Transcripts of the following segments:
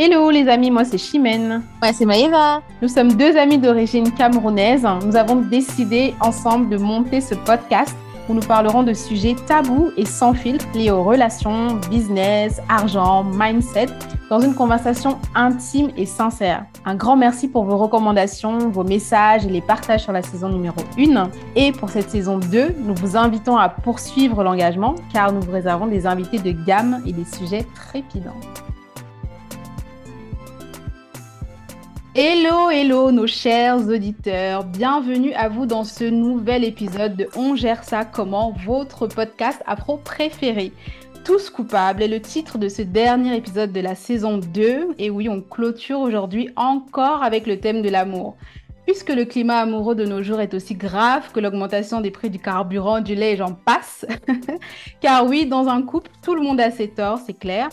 Hello les amis, moi c'est Chimène. Moi c'est Maëva. Nous sommes deux amis d'origine camerounaise. Nous avons décidé ensemble de monter ce podcast où nous parlerons de sujets tabous et sans filtre liés aux relations, business, argent, mindset, dans une conversation intime et sincère. Un grand merci pour vos recommandations, vos messages et les partages sur la saison numéro 1. Et pour cette saison 2, nous vous invitons à poursuivre l'engagement car nous vous réservons des invités de gamme et des sujets trépidants. Hello, hello nos chers auditeurs, bienvenue à vous dans ce nouvel épisode de On gère ça comment, votre podcast afro préféré. Tous coupables est le titre de ce dernier épisode de la saison 2 et oui, on clôture aujourd'hui encore avec le thème de l'amour. Puisque le climat amoureux de nos jours est aussi grave que l'augmentation des prix du carburant, du lait j'en passe. Car oui, dans un couple, tout le monde a ses torts, c'est clair.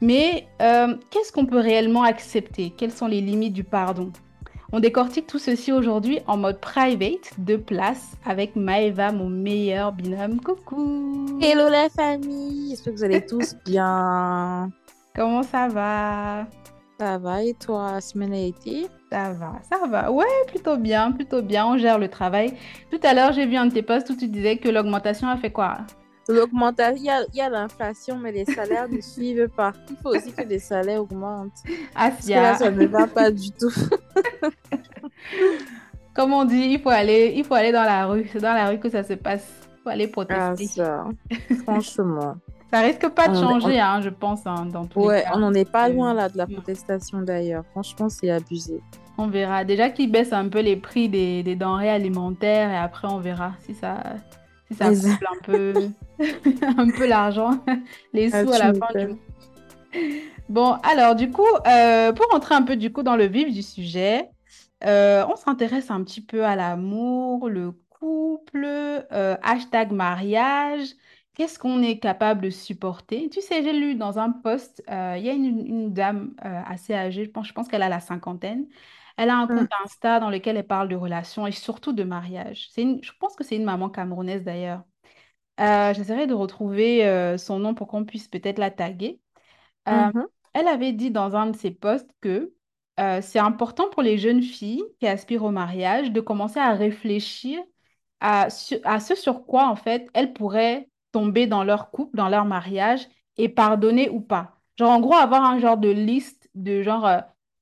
Mais euh, qu'est-ce qu'on peut réellement accepter? Quelles sont les limites du pardon? On décortique tout ceci aujourd'hui en mode private, de place, avec Maeva, mon meilleur binôme. Coucou Hello la famille J'espère que vous allez tous bien. Comment ça va? Ça va et toi, semaine a été? Ça va, ça va. Ouais, plutôt bien, plutôt bien. On gère le travail. Tout à l'heure, j'ai vu un de tes posts où tu disais que l'augmentation a fait quoi? L'augmentation, il y a, l'inflation, mais les salaires ne suivent pas. Il faut aussi que les salaires augmentent. Ah, Parce que là, ça ne va pas du tout. Comme on dit, il faut aller, il faut aller dans la rue. C'est dans la rue que ça se passe. Il faut aller protester. Ah, ça. Franchement. ça risque pas de changer, hein, je pense, hein, dans tous ouais, les cas. on n'en est pas loin là de la protestation d'ailleurs. Franchement, c'est abusé. On verra. Déjà qu'ils baissent un peu les prix des, des denrées alimentaires et après on verra si ça, si ça Les- couple un peu, un peu l'argent, les Ah, sous à la fin du. Bon, alors du coup, euh, pour rentrer un peu du coup dans le vif du sujet, euh, on s'intéresse un petit peu à l'amour, le couple, euh, hashtag mariage. Qu'est-ce qu'on est capable de supporter? Tu sais, j'ai lu dans un post, il y a une, une dame assez âgée, je pense, je pense qu'elle a la cinquantaine. Elle a un compte Mm. Insta dans lequel elle parle de relations et surtout de mariage. C'est une, je pense que c'est une maman camerounaise d'ailleurs. Euh, j'essaierai de retrouver euh, son nom pour qu'on puisse peut-être la taguer. Euh, Mhm. elle avait dit dans un de ses posts que c'est important pour les jeunes filles qui aspirent au mariage de commencer à réfléchir à, su- à ce sur quoi, en fait, elles pourraient tomber dans leur couple, dans leur mariage et pardonner ou pas. Genre, en gros, avoir un genre de liste de genre,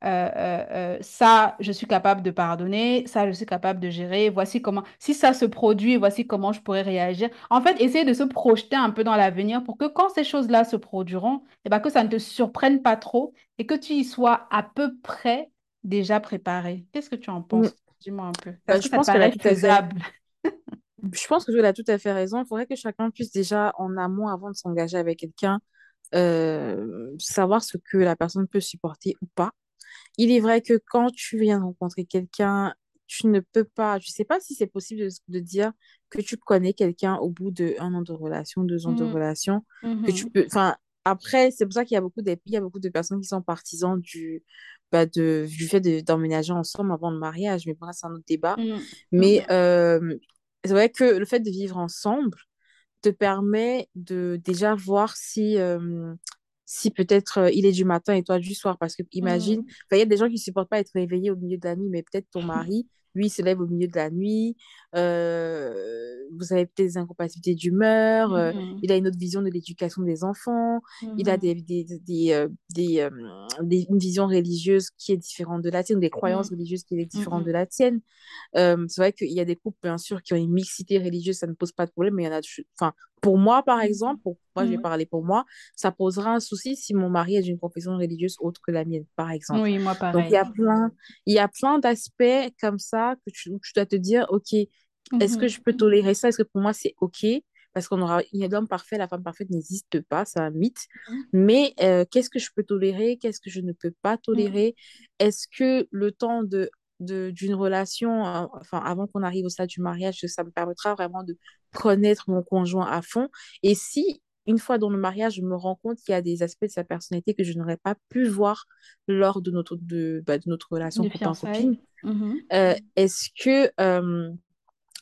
euh, euh, euh, ça, je suis capable de pardonner, ça, je suis capable de gérer, voici comment, si ça se produit, voici comment je pourrais réagir. En fait, essayer de se projeter un peu dans l'avenir pour que quand ces choses-là se produiront, eh ben, que ça ne te surprenne pas trop et que tu y sois à peu près déjà préparé. Qu'est-ce que tu en Mm. penses? Dis-moi un peu. Bah, que je pense qu'elle a paraît tout à fait. faisable? Je pense que tu as tout à fait raison. Il faudrait que chacun puisse déjà, en amont, avant de s'engager avec quelqu'un, euh, savoir ce que la personne peut supporter ou pas. Il est vrai que quand tu viens de rencontrer quelqu'un, tu ne peux pas, je sais pas si c'est possible de, de dire que tu connais quelqu'un au bout de un an de relation, deux ans de Mhm, relation, que tu mhm, peux, enfin, après, c'est pour ça qu'il y a beaucoup de, il y a beaucoup de personnes qui sont partisans du, bah, de, du fait de- d'emménager ensemble avant le mariage, mais bon, c'est un autre débat. mhm, Mais euh, c'est vrai que le fait de vivre ensemble te permet de déjà voir si, euh, si peut-être euh, il est du matin et toi du soir. Parce que imagine, enfin, il y a des gens qui ne supportent pas être réveillés au milieu de la nuit, mais peut-être ton mari, lui, il se lève au milieu de la nuit. Euh, vous avez peut-être des incompatibilités d'humeur. euh, mhm, il a une autre vision de l'éducation des enfants. Il a mhm, des, des, des, euh, des, des- une vision religieuse qui est différente de la tienne, des croyances mhm, religieuses qui est différente de la tienne. C'est vrai qu'il y a des couples, bien sûr, qui ont une mixité religieuse, ça ne pose pas de problème, mais il y en a, enfin, pour moi, par exemple, pour moi, je vais parler pour moi, ça posera un souci si mon mari est d'une confession religieuse autre que la mienne, par exemple. Oui, moi Donc, il y a pareil. plein, il y a plein d'aspects comme ça que tu, où tu dois te dire, OK, est-ce que Mhm, je peux tolérer ça? Est-ce que pour moi, c'est OK? Parce qu'on aura, il y a l'homme parfait, la femme parfaite n'existe pas, c'est un mythe. Mais euh, qu'est-ce que je peux tolérer? Qu'est-ce que je ne peux pas mhm, tolérer? Est-ce que le temps de, de, d'une relation, euh, enfin, avant qu'on arrive au stade du mariage, ça me permettra vraiment de connaître mon conjoint à fond? Et si, une fois dans le mariage, je me rends compte qu'il y a des aspects de sa personnalité que je n'aurais pas pu voir lors de notre, de, bah, de notre relation fiançailles. Mhm, euh, est-ce que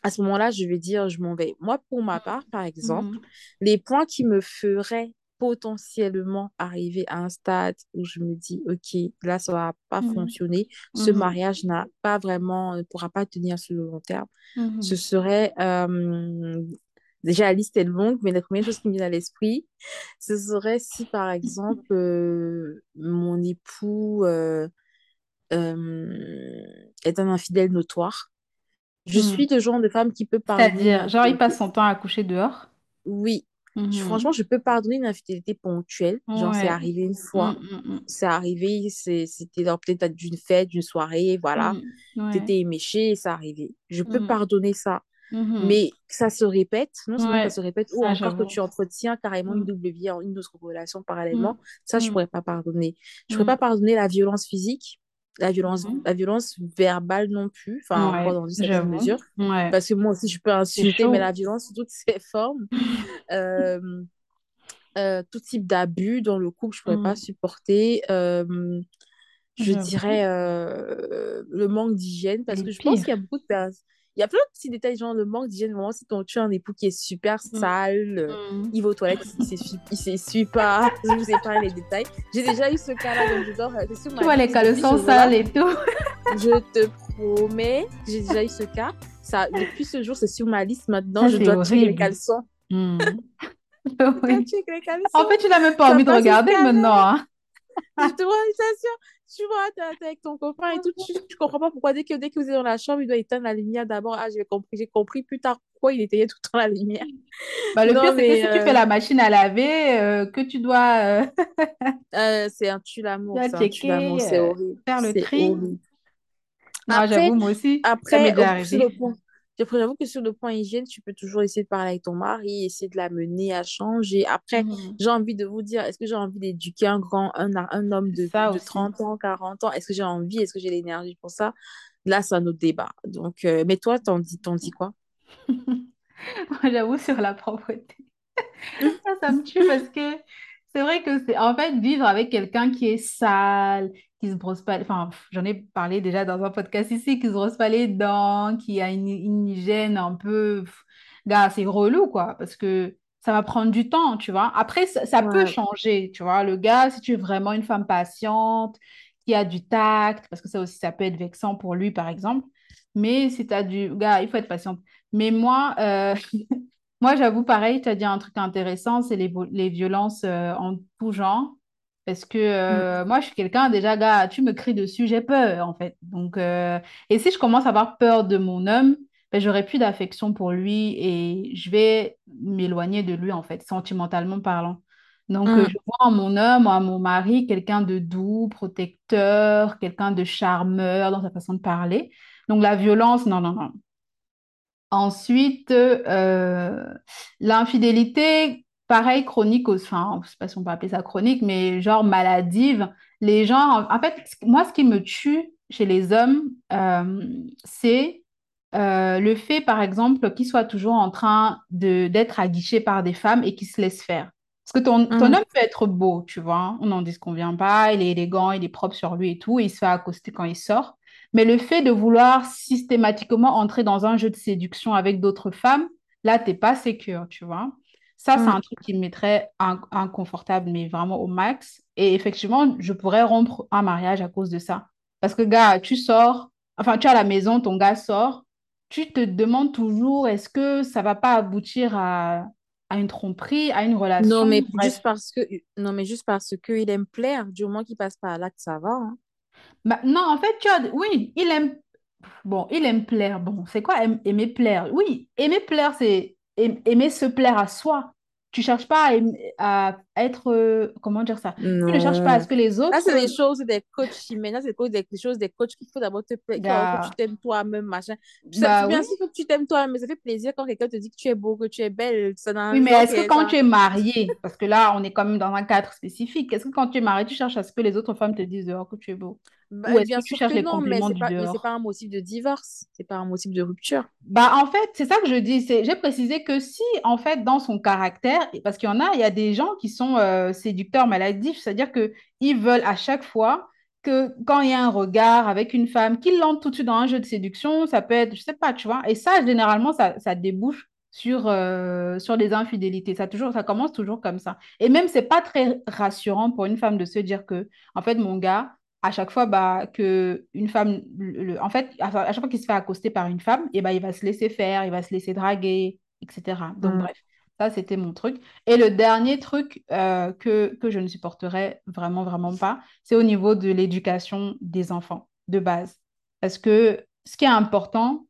à ce moment-là, je vais dire, je m'en vais. Moi, pour ma part, par exemple, mhm, les points qui me feraient potentiellement arriver à un stade où je me dis, OK, là, ça va pas Mhm. fonctionner. Ce mariage n'a pas vraiment, ne pourra pas tenir sur le long terme. Ce serait, euh, déjà, la liste est longue, mais la première chose qui me vient à l'esprit, ce serait si, par exemple, euh, mon époux euh, est un infidèle notoire. Je suis Mhm. le genre de femme qui peut pardonner C'est-à-dire, genre, il passe son temps à coucher dehors? Oui, Je- franchement, Mhm. je peux pardonner une infidélité ponctuelle. Genre, c'est Ouais. arrivé une Mhm, fois. mhm, C'est arrivé, c'est- c'était peut-être d'une fête, d'une soirée, voilà. mhm. Ouais. T'étais éméché et ça arrivait. Je peux Mhm. pardonner ça. Mhm. Mais que ça se répète, non seulement ça se répète, ou encore que tu entretiens carrément une Mhm. double vie, une autre relation parallèlement, Mhm. ça, je Mhm. pourrais pas pardonner. Je pourrais Mhm. pas pardonner la violence physique, la violence, Mhm. la violence verbale non plus, enfin, encore dans une certaine mesure. Ouais. Parce que moi aussi, je peux insulter, mais la violence sous toutes ses formes. Euh, euh, tout type d'abus dans le couple, je pourrais pas Mhm. supporter. Euh, je dirais euh, le manque d'hygiène, parce Les que je pense qu'il y a beaucoup de personnes. Il y a plein de petits détails, genre le manque d'hygiène. Vraiment, si ton, tu as un époux qui est super Mhm. sale, Mhm. il va aux toilettes, il s'essuie, il s'essuie pas. Je vous épargne les détails. J'ai déjà eu ce cas-là, donc je dors. Tu vois les caleçons sales et tout. Je te promets, j'ai déjà eu ce cas. Ça, depuis ce jour, c'est sur ma liste. Maintenant, Ça, je dois checker les caleçons. Oui. En fait, tu n'as même pas Ça envie de regarder maintenant, hein. Je te vois, tu vois, t'es avec ton copain et tout, tu, tu comprends pas pourquoi dès que, dès que vous êtes dans la chambre, il doit éteindre la lumière d'abord. Ah, j'ai compris, j'ai compris plus tard pourquoi il éteignait tout le temps la lumière. Bah, le pire, c'est que si tu fais euh, la machine à laver, euh, que tu dois, euh, c'est un tue tu l'amour, dois c'est un tue l'amour, c'est horrible, faire le tri. horrible. Non, j'avoue, moi aussi, ça après, au- sur le point, après, j'avoue que sur le point hygiène, tu peux toujours essayer de parler avec ton mari, essayer de l'amener à changer. Après, Mhm. j'ai envie de vous dire, est-ce que j'ai envie d'éduquer un grand, un, un homme de, Ça de aussi. 30 ans, 40 ans? Est-ce que j'ai envie? Est-ce que j'ai l'énergie pour ça? Là, c'est un autre débat. Donc, euh, mais toi, t'en dis, t'en dis quoi? Moi, j'avoue, sur la propreté. Ça, ça me tue parce que c'est vrai que c'est en fait vivre avec quelqu'un qui est sale, qui se brosse pas, enfin, j'en ai parlé déjà dans un podcast ici, qui se brosse pas les dents, qui a une, une hygiène un peu, gars, c'est relou quoi, parce que ça va prendre du temps, tu vois. Après, ça, ça peut changer, tu vois. Le gars, si tu es vraiment une femme patiente, qui a du tact, parce que ça aussi, ça peut être vexant pour lui, par exemple. Mais si tu as du gars, il faut être patiente. Mais moi, euh, moi, j'avoue, pareil, tu as dit un truc intéressant, c'est les, les violences euh, en tout genre. Parce que Mm. euh, moi, je suis quelqu'un, déjà, gars, tu me cries dessus, j'ai peur, en fait. Donc, euh, et si je commence à avoir peur de mon homme, ben, j'aurai plus d'affection pour lui et je vais m'éloigner de lui, en fait, sentimentalement parlant. Donc, euh, Mm. je vois en mon homme, en mon mari, quelqu'un de doux, protecteur, quelqu'un de charmeur dans sa façon de parler. Donc, la violence, non, non, non. Ensuite, euh, l'infidélité, pareil, chronique, enfin, je sais pas si on peut appeler ça chronique, mais genre maladive. Les gens, en fait, moi, ce qui me tue chez les hommes, euh, c'est euh, le fait, par exemple, qu'ils soient toujours en train d'être aguichés par des femmes et qu'ils se laissent faire. Parce que ton, ton Mm. homme peut être beau, tu vois, on n'en disconvient pas, il est élégant, il est propre sur lui et tout, et il se fait accoster quand il sort. Mais le fait de vouloir systématiquement entrer dans un jeu de séduction avec d'autres femmes, là, t'es pas sécure, tu vois. Ça, c'est un truc qui me mettrait in- inconfortable, mais vraiment au max. Et effectivement, je pourrais rompre un mariage à cause de ça. Parce que, gars, tu sors, enfin, tu es à la maison, ton gars sort, tu te demandes toujours, est-ce que ça va pas aboutir à, à une tromperie, à une Non, relation? mais Bref. juste parce que, non, mais juste parce que il aime plaire, du moment qu'il passe par là, que ça va, hein. Bah, non, en fait, tu as, oui, il aime Bon, il aime plaire. Bon, c'est quoi aim- aimer plaire? Oui, aimer plaire, c'est aimer se plaire à soi. Tu cherches pas à, être, euh, comment dire ça? Tu ne cherches pas à ce que les Là, autres, c'est des choses, des coachs. Là, c'est des, choses, des coachs qu'il faut d'abord te plaire, que tu t'aimes toi-même, machin. Ça- bah bien oui. sûr que tu t'aimes toi-même, mais ça fait plaisir quand quelqu'un te dit que tu es beau, que tu es belle. Ça Oui, mais est-ce que quand ça. tu es marié, parce que là, on est quand même dans un cadre spécifique, est-ce que quand tu es marié, tu cherches à ce que les autres femmes te disent dehors que tu es beau? Ou Bah, est-ce que bien tu sûr cherches que les non, mais compliments c'est pas, pas un motif de divorce. C'est pas un motif de rupture. Bah, en fait, c'est ça que je dis. J'ai précisé que si, en fait, dans son caractère, parce qu'il y en a, il y a des gens qui sont euh, séducteurs maladifs, c'est-à-dire que ils veulent à chaque fois que quand il y a un regard avec une femme, qu'ils l'entrent tout de suite dans un jeu de séduction, ça peut être, je sais pas, tu vois. Et ça, généralement, ça, ça débouche sur, euh, sur les infidélités. Ça, toujours, ça commence toujours comme ça. Et même, c'est pas très rassurant pour une femme de se dire que, en fait, mon gars, à chaque fois bah, que une femme, le, en fait, à, chaque fois qu'il se fait accoster par une femme, et eh ben il va se laisser faire, il va se laisser draguer, etc. Donc, Mm. bref, ça, c'était mon truc. Et le dernier truc euh, que, que je ne supporterais vraiment, vraiment pas, c'est au niveau de l'éducation des enfants, de base. Parce que ce qui est important,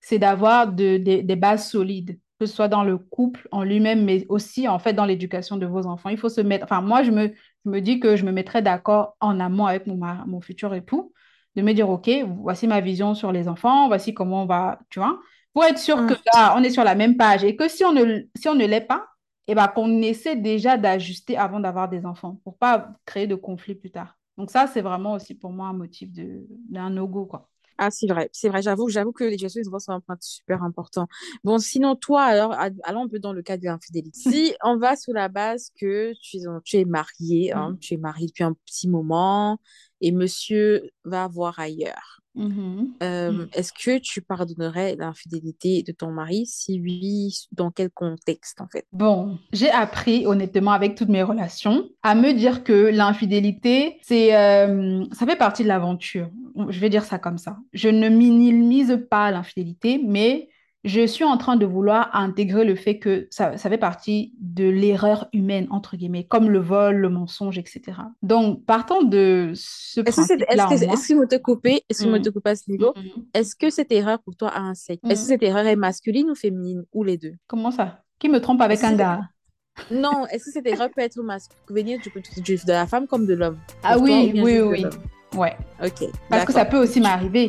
c'est d'avoir de- des des bases solides, que ce soit dans le couple en lui-même, mais aussi en fait dans l'éducation de vos enfants. Il faut se mettre, enfin moi je me, je me dis que je me mettrais d'accord en amont avec mon, futur époux, de me dire, OK, voici ma vision sur les enfants, voici comment on va, tu vois, pour être sûr que Mm. là, on est sur la même page et que si on ne, si on ne l'est pas, eh ben, qu'on essaie déjà d'ajuster avant d'avoir des enfants, pour pas créer de conflits plus tard. Donc ça, c'est vraiment aussi pour moi un motif d'un no-go, quoi. Ah, c'est vrai, c'est vrai, j'avoue, j'avoue que l'éducation des enfants, c'est un point super important. Bon, sinon, toi, alors, allons un peu dans le cas de l'infidélité. Si on va sur la base que tu es, tu es marié, hein, Mm. tu es marié depuis un petit moment et monsieur va voir ailleurs. Mhm. Euh, Mm. est-ce que tu pardonnerais l'infidélité de ton mari? Si oui, dans quel contexte, en fait? Bon, j'ai appris honnêtement avec toutes mes relations à me dire que l'infidélité, c'est, euh, ça fait partie de l'aventure. Je vais dire ça comme ça. Je ne minimise pas l'infidélité, mais je suis en train de vouloir intégrer le fait que ça, ça fait partie de l'erreur humaine, entre guillemets, comme le vol, le mensonge, etc. Donc, partant de ce c'est, est-ce principe-là que, est-ce que te couper, est-ce que mm, te couper à ce niveau? mhm, Est-ce que cette erreur pour toi a un sexe? Est-ce que mm. cette erreur est masculine ou féminine ou les deux? comment ça? Qui me trompe avec un gars? Non, est-ce que cette erreur peut être masculine, venir du, du- de la femme comme de l'homme? Ah oui, oui, oui. Ouais. Ok, Parce que ça peut aussi m'arriver.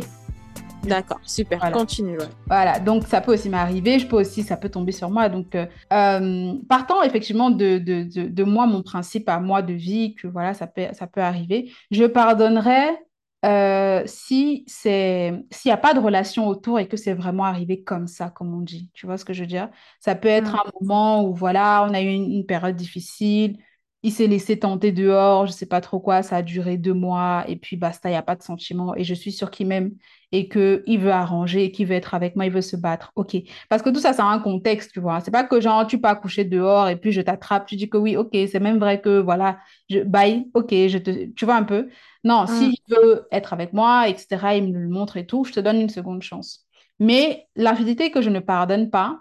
D'accord, super. Voilà. Continue. ouais. Voilà, donc ça peut aussi m'arriver, je peux aussi, ça peut tomber sur moi. Donc, euh, euh, partant effectivement de, de, de, de moi, mon principe à moi de vie, que voilà, ça peut, ça peut arriver, je pardonnerais euh, si c'est, s'il n'y a pas de relation autour et que c'est vraiment arrivé comme ça, comme on dit. Tu vois ce que je veux dire? Ça peut être Mm. un moment où, voilà, on a eu une, une période difficile, il s'est laissé tenter dehors, je sais pas trop quoi, ça a duré deux mois, et puis basta, il n'y a pas de sentiment, et je suis sûre qu'il m'aime et qu'il veut arranger, et qu'il veut être avec moi, il veut se battre. OK. Parce que tout ça, ça a un contexte, tu vois. C'est pas que genre, tu peux accoucher dehors et puis je t'attrape, tu dis que oui, OK, c'est même vrai que voilà, je, bye, OK, je te, tu vois un peu? Non, Mm. s'il veut être avec moi, etc., il me le montre et tout, je te donne une seconde chance. Mais l'infidélité que je ne pardonne pas,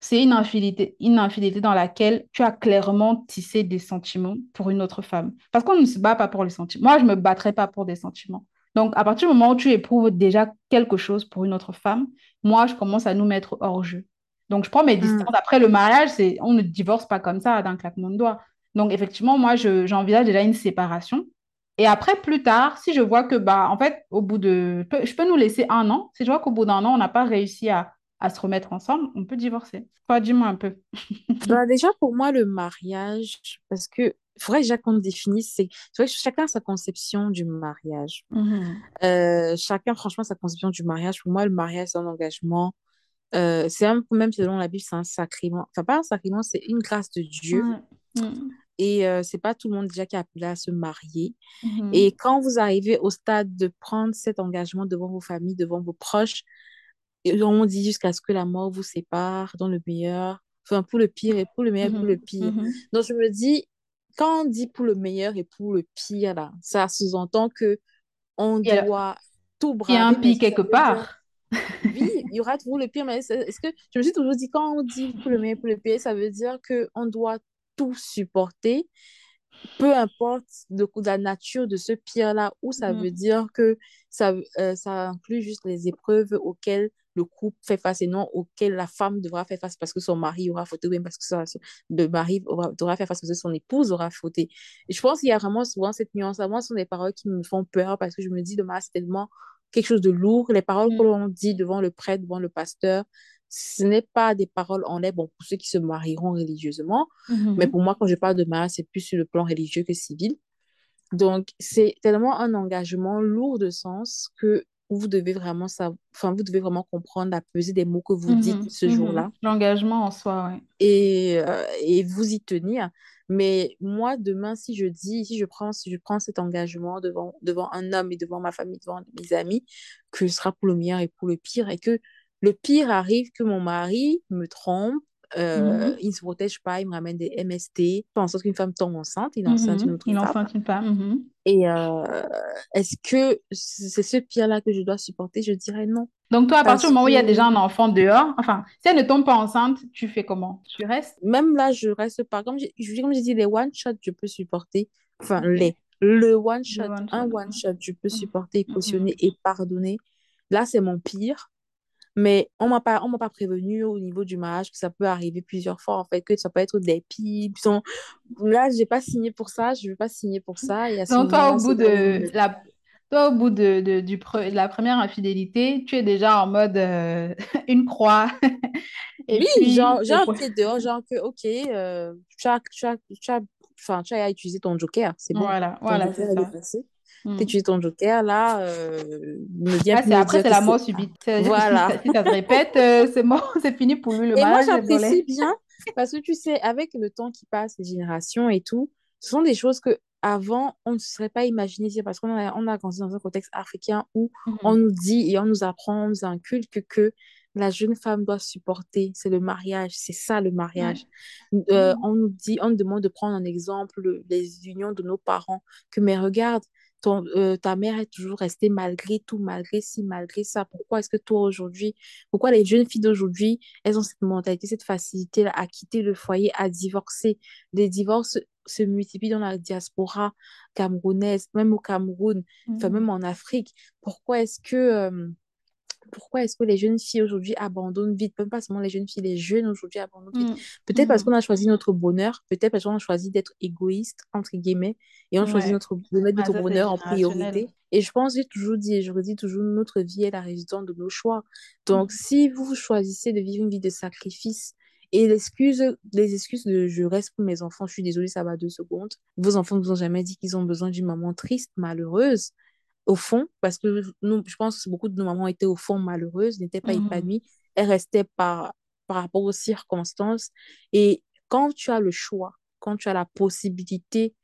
c'est une infidélité, une infidélité dans laquelle tu as clairement tissé des sentiments pour une autre femme. Parce qu'on ne se bat pas pour les sentiments. Moi, je ne me battrais pas pour des sentiments. Donc, à partir du moment où tu éprouves déjà quelque chose pour une autre femme, moi, je commence à nous mettre hors jeu. Donc, je prends mes Mm. distances. Après, le mariage, c'est, on ne divorce pas comme ça d'un claquement de doigts. Donc, effectivement, moi, je, j'envisage déjà une séparation. Et après, plus tard, si je vois que, bah, en fait, au bout de... Je peux nous laisser un an. Si je vois qu'au bout d'un an, on n'a pas réussi à, à se remettre ensemble, on peut divorcer. Toi, dis-moi un peu. Bah, déjà, pour moi, le mariage, parce que il faudrait déjà qu'on définisse, c'est vrai que chacun a sa conception du mariage. Mhm. Euh, chacun, franchement, sa conception du mariage. Pour moi, le mariage, c'est un engagement. Euh, c'est un, même selon la Bible, c'est un sacrement. Enfin, pas un sacrement, c'est une grâce de Dieu. Mhm. Et euh, c'est pas tout le monde déjà qui est appelé à se marier. Mhm. Et quand vous arrivez au stade de prendre cet engagement devant vos familles, devant vos proches, et on dit jusqu'à ce que la mort vous sépare, dans le meilleur, enfin pour le pire et pour le meilleur, pour le Mhm. pire. Mhm. Donc je me dis, quand on dit pour le meilleur et pour le pire, là, ça sous-entend que on doit tout il y a un braver, pire quelque part. oui, il y aura toujours le pire, mais est-ce est-ce que je me suis toujours dit, quand on dit pour le meilleur, pour le pire, ça veut dire qu'on doit tout supporter, peu importe de, de la nature de ce pire-là, ou ça veut Mhm. dire que ça, euh, ça inclut juste les épreuves auxquelles le couple fait face et non auxquelles la femme devra faire face parce que son mari aura fauté ou bien parce que son, le mari aura, devra faire face parce que son épouse aura fauté. Et je pense qu'il y a vraiment souvent cette nuance-là. Moi, ce sont des paroles qui me font peur parce que je me dis, demain, c'est tellement quelque chose de lourd. Les paroles que Mhm. l'on dit devant le prêtre, devant le pasteur, ce n'est pas des paroles en l'air, bon, pour ceux qui se marieront religieusement, mais Mhm. pour moi, quand je parle de mariage, c'est plus sur le plan religieux que civil. Donc, c'est tellement un engagement lourd de sens que vous devez vraiment savoir, enfin, vous devez vraiment comprendre la pesée des mots que vous dites Mhm. ce Mhm. jour-là L'engagement en soi, ouais. et, euh, et vous y tenir. Mais moi, demain, si je dis, si je prends, si je prends cet engagement devant, devant un homme et devant ma famille, devant mes amis, que ce sera pour le meilleur et pour le pire, et que le pire arrive que mon mari me trompe, euh, Mhm. il ne se protège pas, il me ramène des MST, en sorte qu'une femme tombe enceinte, il enceinte une Mhm. autre Il enceinte une femme. Mhm. Et euh, est-ce que c'est ce pire-là que je dois supporter? Je dirais non. Donc, toi, à partir du moment où il y a déjà un enfant dehors, enfin, si elle ne tombe pas enceinte, tu fais comment? Tu restes? même là, je reste pas. Comme j'ai je- comme j'ai dit, les one-shot, je peux supporter. Enfin, les. Le one-shot, one un shot. one-shot, je peux Mhm. supporter, cautionner et pardonner. Là, c'est mon pire. Mais on m'a pas, on m'a pas prévenu au niveau du mariage que ça peut arriver plusieurs fois, en fait, que ça peut être des pipes. sont- Là, j'ai pas signé pour ça, je veux pas signer pour ça. Et à Donc, toi, au bout de la, toi, au bout de, de- du pre- de la première infidélité, tu es déjà en mode euh, une croix. Et oui, puis, genre, j'ai le un pro- pied dehors, genre que, ok, euh, tu as, tu as, tu as, enfin, tu as utilisé ton joker, c'est bon. voilà, Ton voilà, c'est joker, ça. passé. Tu Hmm. ton joker, là, euh, ne viens Là, plus c'est me après, c'est la c'est... mort subite. Voilà. si ça se répète, euh, c'est mort, c'est fini pour lui, le Et moi, j'apprécie bien parce que tu sais, avec le temps qui passe, les générations et tout, ce sont des choses que avant on ne se serait pas imaginé dire parce qu'on a, on a grandi dans un contexte africain où on Mhm. nous dit et on nous apprend, on nous inculque que la jeune femme doit supporter, c'est le mariage, c'est ça le mariage. Euh, on nous dit, on nous demande de prendre en exemple les unions de nos parents, que mais regarde, ton, euh, ta mère est toujours restée malgré tout, malgré ci, malgré ça. Pourquoi est-ce que toi aujourd'hui, pourquoi les jeunes filles d'aujourd'hui elles ont cette mentalité, cette facilité à quitter le foyer, à divorcer? Les divorces se multiplient dans la diaspora camerounaise, même au Cameroun, enfin même en Afrique. Pourquoi est-ce que, euh, pourquoi est-ce que les jeunes filles aujourd'hui abandonnent vite? Même pas seulement les jeunes filles, les jeunes aujourd'hui abandonnent vite. Mhm. Peut-être parce qu'on Mhm. a choisi notre bonheur, peut-être parce qu'on a choisi d'être égoïste, entre guillemets, et on choisit Ouais. notre, de mettre Ah, notre bonheur en priorité. Et je pense, j'ai toujours dit, et je redis toujours, notre vie est la résultante de nos choix. Donc, Mhm. si vous choisissez de vivre une vie de sacrifice, et l'excuse, les excuses de je reste pour mes enfants, je suis désolée, ça va deux secondes. Vos enfants ne vous ont jamais dit qu'ils ont besoin d'une maman triste, malheureuse, au fond, parce que nous, je pense que beaucoup de nos mamans étaient au fond malheureuses, n'étaient pas Mhm. épanouies, elles restaient par, par rapport aux circonstances. Et quand tu as le choix, quand tu as la possibilité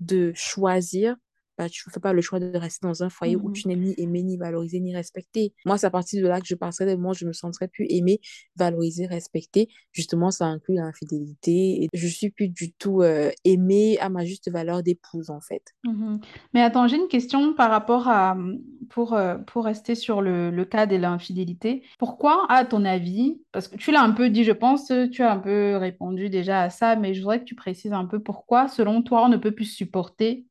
de choisir, bah, tu ne fais pas le choix de rester dans un foyer où Mhm. tu n'es ni aimé, ni valorisé, ni respecté. Moi, c'est à partir de là que je passerai des moments où je me sentirais plus aimée, valorisée, respectée. Justement, ça inclut l'infidélité. Et je suis plus du tout euh, aimée à ma juste valeur d'épouse, en fait. Mhm. Mais attends, j'ai une question par rapport à, pour, euh, pour rester sur le, le cas de l'infidélité. Pourquoi, à ton avis, parce que tu l'as un peu dit, je pense, tu as un peu répondu déjà à ça, mais je voudrais que tu précises un peu pourquoi, selon toi, on ne peut plus supporter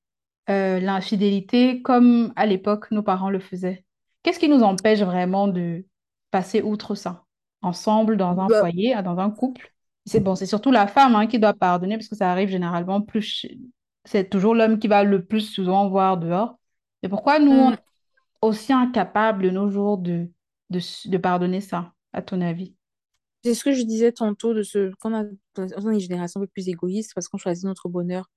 euh, l'infidélité comme à l'époque nos parents le faisaient. Qu'est-ce qui nous empêche vraiment de passer outre ça, ensemble, dans un Bah, foyer, dans un couple? C'est bon, c'est surtout la femme hein, qui doit pardonner parce que ça arrive généralement plus. C'est toujours l'homme qui va le plus souvent voir dehors. Mais pourquoi nous, on est hum, aussi incapables de nos jours de, de pardonner ça, à ton avis? C'est ce que je disais tantôt de ce qu'on a, on a une génération un peu plus égoïste parce qu'on choisit notre bonheur,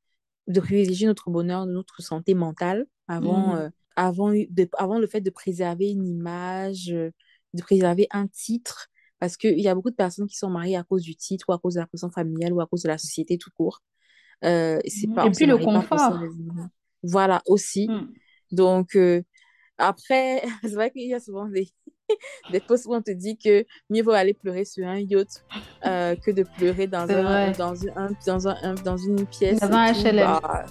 de privilégier notre bonheur, notre santé mentale avant, Mhm. euh, avant, de- avant le fait de préserver une image, euh, de préserver un titre. Parce qu'il y a beaucoup de personnes qui sont mariées à cause du titre ou à cause de la pression familiale ou à cause de la société tout court. Euh, c'est Mhm. pas, Et puis le confort. Voilà aussi. Mhm. Donc, euh, après, c'est vrai qu'il y a souvent des, des posts où on te dit que mieux vaut aller pleurer sur un yacht euh, que de pleurer dans, un, dans, un, dans, un, dans une Dans pièce et un. HLM. Bah,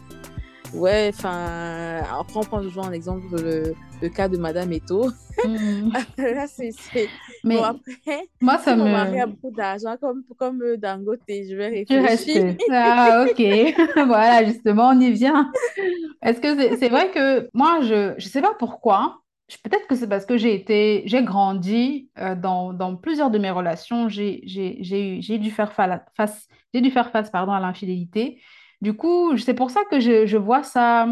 ouais, enfin, après on prend toujours en exemple le, le cas de Madame Eto. Mhm. Là, c'est... c'est- Bon, Mais après, moi, si ça mon mari a me... beaucoup d'argent comme, comme euh, Dangote, je vais réfléchir. Ah, ok. Voilà, justement, on y vient. Est-ce que c'est c'est vrai que moi, je ne sais pas pourquoi. Je- Peut-être que c'est parce que j'ai été, j'ai grandi euh, dans, dans plusieurs de mes relations. J'ai j'ai- j'ai eu- j'ai dû faire fa- face, j'ai dû faire face, pardon, à l'infidélité. Du coup, c'est pour ça que je, je vois ça,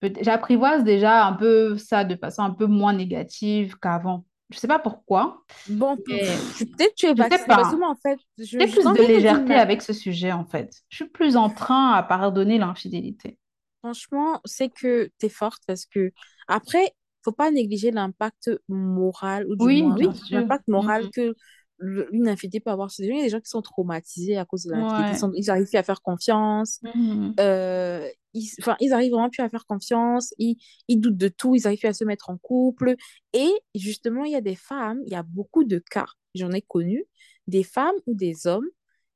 peut- j'apprivoise déjà un peu ça de façon un peu moins négative qu'avant. Je sais pas pourquoi, Bon, mais pff, peut-être tu es je sais parce que pas. moi, en fait, je, J'ai je plus sens de rien que d'une légèreté avec ce sujet, en fait. Je suis plus en train à pardonner l'infidélité. Franchement, c'est que tu es forte parce que après, faut pas négliger l'impact moral ou du Oui, moins, l'impact moral que une infidélité peut avoir. Il y a des gens qui sont traumatisés à cause de l'infidélité. Ouais. Ils, ils arrivent plus à faire confiance. Euh, ils, ils arrivent vraiment plus à faire confiance. Ils, ils doutent de tout. Ils arrivent plus à se mettre en couple. Et justement, il y a des femmes, il y a beaucoup de cas, j'en ai connu, des femmes ou des hommes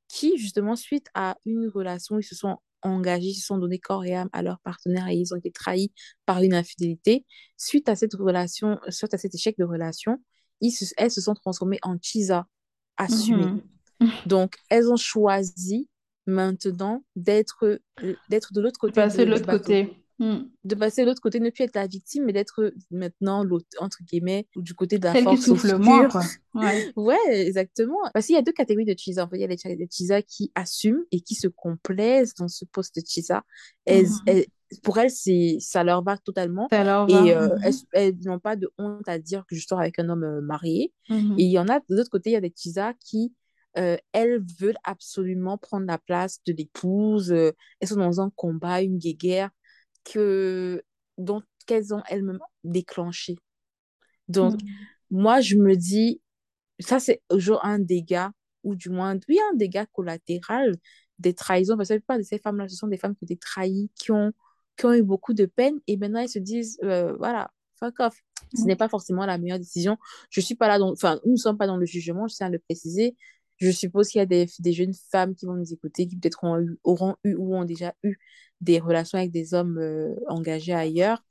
qui, justement, suite à une relation, ils se sont engagés, ils se sont donnés corps et âme à leur partenaire et ils ont été trahis par une infidélité. Suite à cette relation, suite à cet échec de relation, ils se- elles se sont transformées en chisa assumées. Mhm. Donc, elles ont choisi maintenant d'être euh, d'être de l'autre côté Passer de- l'autre côté. Mhm. de passer de l'autre côté, ne plus être la victime, mais d'être maintenant l'autre, entre guillemets, du côté de la Celle qui force souffle moins, quoi. Ouais. Ouais, exactement. Parce qu'il y a deux catégories de chisa. En fait, il y a les, les chisa qui assument et qui se complaisent dans ce poste de chisa. Elles, Mhm. elles- pour elles, c'est, ça leur va totalement. Ça leur va. Et euh, Mhm. elles, elles n'ont pas de honte à dire que je sors avec un homme euh, marié. Mhm. Et il y en a, de l'autre côté, il y a des chisas qui, euh, elles veulent absolument prendre la place de l'épouse. euh, elles sont dans un combat, une guéguerre que, dont qu'elles ont elles-mêmes déclenché. Donc, Mhm. moi, je me dis, ça, c'est genre un dégât, ou du moins, oui, un dégât collatéral des trahisons, parce que la plupart de ces femmes-là, ce sont des femmes qui ont été trahies, qui ont, qui ont eu beaucoup de peine, et maintenant, elles se disent, euh, voilà, fuck off. Ce n'est pas forcément la meilleure décision. Je suis pas là dans, enfin, nous ne sommes pas dans le jugement, je tiens à le préciser. Je suppose qu'il y a des, des jeunes femmes qui vont nous écouter, qui peut-être auront eu, auront eu ou ont déjà eu des relations avec des hommes euh, engagés ailleurs.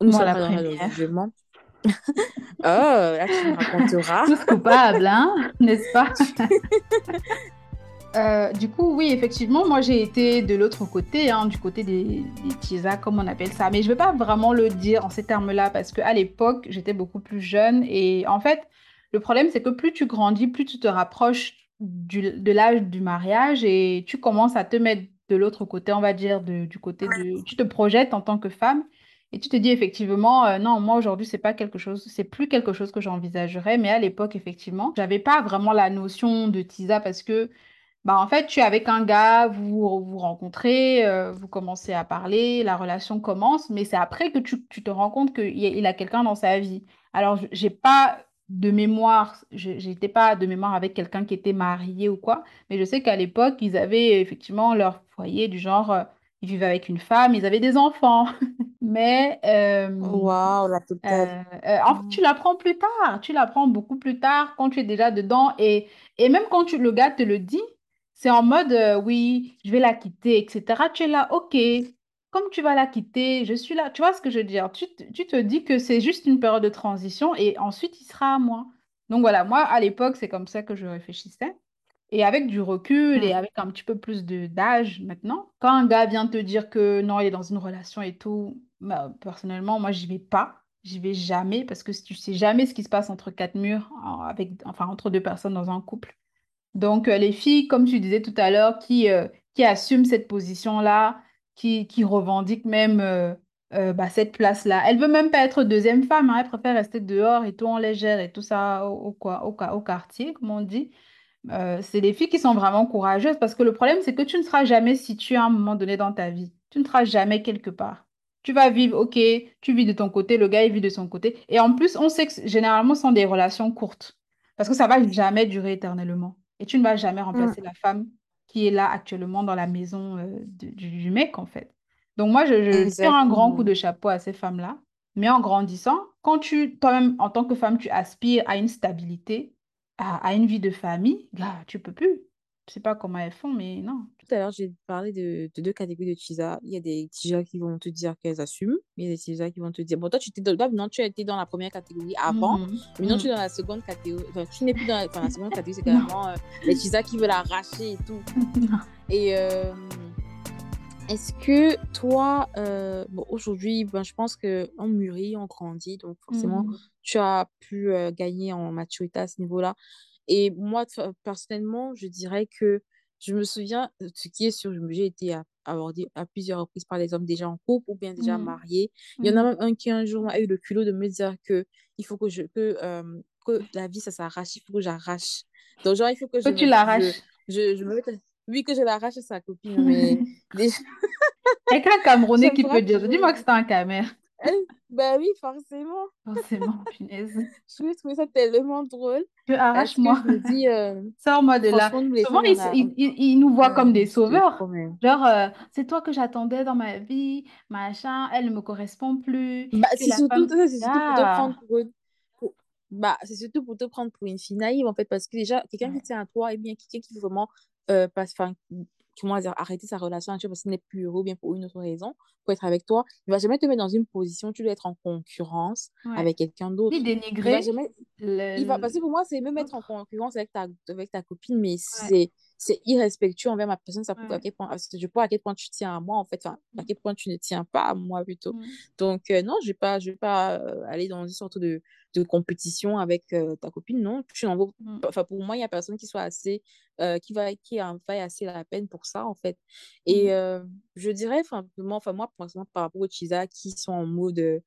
Nous Moi, sommes la pas première. Oh, là, tu me raconteras. Tous coupables, hein, n'est-ce pas? Euh, du coup, oui, effectivement, moi j'ai été de l'autre côté, hein, du côté des, des tisas, comme on appelle ça. Mais je ne vais pas vraiment le dire en ces termes-là parce qu'à l'époque, j'étais beaucoup plus jeune. Et en fait, le problème, c'est que plus tu grandis, plus tu te rapproches du- de l'âge du mariage et tu commences à te mettre de l'autre côté, on va dire, de- du côté de... Tu te projettes en tant que femme et tu te dis effectivement, euh, non, moi aujourd'hui, c'est pas quelque chose, c'est plus quelque chose que j'envisagerais. Mais à l'époque, effectivement, j'avais pas vraiment la notion de tisa parce que bah, en fait, tu es avec un gars, vous vous rencontrez, euh, vous commencez à parler, la relation commence, mais c'est après que tu, tu te rends compte qu'il a, il a quelqu'un dans sa vie. Alors, j'ai pas de mémoire, je j'étais pas de mémoire avec quelqu'un qui était marié ou quoi, mais je sais qu'à l'époque, ils avaient effectivement leur foyer du genre, euh, ils vivaient avec une femme, ils avaient des enfants, mais euh, Waouh, la totale. euh, en fait, tu l'apprends plus tard, tu l'apprends beaucoup plus tard quand tu es déjà dedans et, et même quand tu, le gars te le dit, c'est en mode oui, je vais la quitter, etc. Tu es là, ok, comme tu vas la quitter, je suis là. Tu vois ce que je veux dire? Tu, te- tu te dis que c'est juste une période de transition et ensuite il sera à moi. Donc voilà, moi à l'époque, c'est comme ça que je réfléchissais. Et avec du recul et Hmm. avec un petit peu plus de d'âge maintenant, quand un gars vient te dire que non, il est dans une relation et tout, bah, personnellement, moi, j'y vais pas. J'y vais jamais parce que tu sais jamais ce qui se passe entre quatre murs, avec, enfin, entre deux personnes dans un couple. Donc, euh, les filles, comme tu disais tout à l'heure, qui, euh, qui assument cette position-là, qui, qui revendiquent même euh, euh, bah, cette place-là. Elle veut même pas être deuxième femme, hein, elle préfère rester dehors et tout en légère et tout ça au, au, quoi- au, au quartier, comme on dit. Euh, c'est des filles qui sont vraiment courageuses parce que le problème, c'est que tu ne seras jamais situé à un moment donné dans ta vie. Tu ne seras jamais quelque part. Tu vas vivre, ok, tu vis de ton côté, le gars, il vit de son côté. Et en plus, on sait que généralement, ce sont des relations courtes parce que ça va jamais durer éternellement. Et tu ne vas jamais Hmm. remplacer la femme qui est là actuellement dans la maison euh, de- du, du mec, en fait. Donc moi, je, je tire un grand coup de chapeau à ces femmes-là. Mais en grandissant, quand tu, toi-même, en tant que femme, tu aspires à une stabilité, à, à une vie de famille, là, tu peux plus. Je sais pas comment elles font, mais non. Tout à l'heure, j'ai parlé de, de deux catégories de chisa. Il y a des chisa qui vont te dire qu'elles assument, mais il y a des chisa qui vont te dire. Bon, toi, tu étais dans, maintenant, tu as été dans la première catégorie avant, Mhm. maintenant, tu es Mhm. dans la seconde catégorie. Enfin, tu n'es plus dans la, enfin, la seconde catégorie, c'est Non. carrément euh, les chisa qui veulent arracher et tout. Et euh, est-ce que toi, euh, bon, aujourd'hui, ben, je pense qu'on mûrit, on grandit, donc forcément, Mhm. tu as pu euh, gagner en maturité à ce niveau-là. Et moi, personnellement, je dirais que je me souviens, de ce qui est sûr, j'ai été abordée à plusieurs reprises par des hommes déjà en couple ou bien déjà Mhm. mariés. Il y en a Mhm. même un qui un jour a eu le culot de me dire que il faut que je que, euh, que la vie ça s'arrache, il faut que j'arrache. Donc genre il faut que Que je tu je, l'arraches. je, je me mette oui que je l'arrache à sa copine mais déjà Avec un Camerounais qui peut dire, dis-moi que que c'est un Camer. Bah oui, forcément. Forcément, punaise. Je trouve ça tellement drôle Que arrache-moi. euh, Sors-moi de là. Souvent, ils, ils- ils nous voient comme des sauveurs. Genre, euh, c'est toi que j'attendais dans ma vie, machin, elle ne me correspond plus. Bah, c'est surtout, femme. ça, pour te prendre Ah, pour une, pour- bah, c'est surtout pour te prendre pour une fille naïve, en fait, parce que déjà, quelqu'un qui tient à toi, et bien, quelqu'un qui veut vraiment, euh, passe, comment dire, arrêter sa relation avec toi parce qu'il n'est plus heureux, ou bien pour une autre raison, pour être avec toi, il va jamais te mettre dans une position, où tu dois être en concurrence ouais. avec quelqu'un d'autre. Il va jamais, il va le- passer pour moi, c'est me mettre en concurrence avec ta, avec ta copine, mais Ouais, c'est, c'est irrespectueux envers ma personne, ça prouve à ouais. quel point, je vois à quel point tu tiens à moi, en fait, enfin, à Mm, quel point tu ne tiens pas à moi, plutôt. mm, Donc, euh, non, je vais pas, je vais pas euh, aller dans une sorte de, de compétition avec euh, ta copine, non. Tu n'en vaux- mm, enfin, pour moi, il y a personne qui soit assez, qui va, qui en vaille assez la peine pour ça, en fait. Et je dirais, enfin, moi, moi, par rapport aux Chisa qui sont en mode,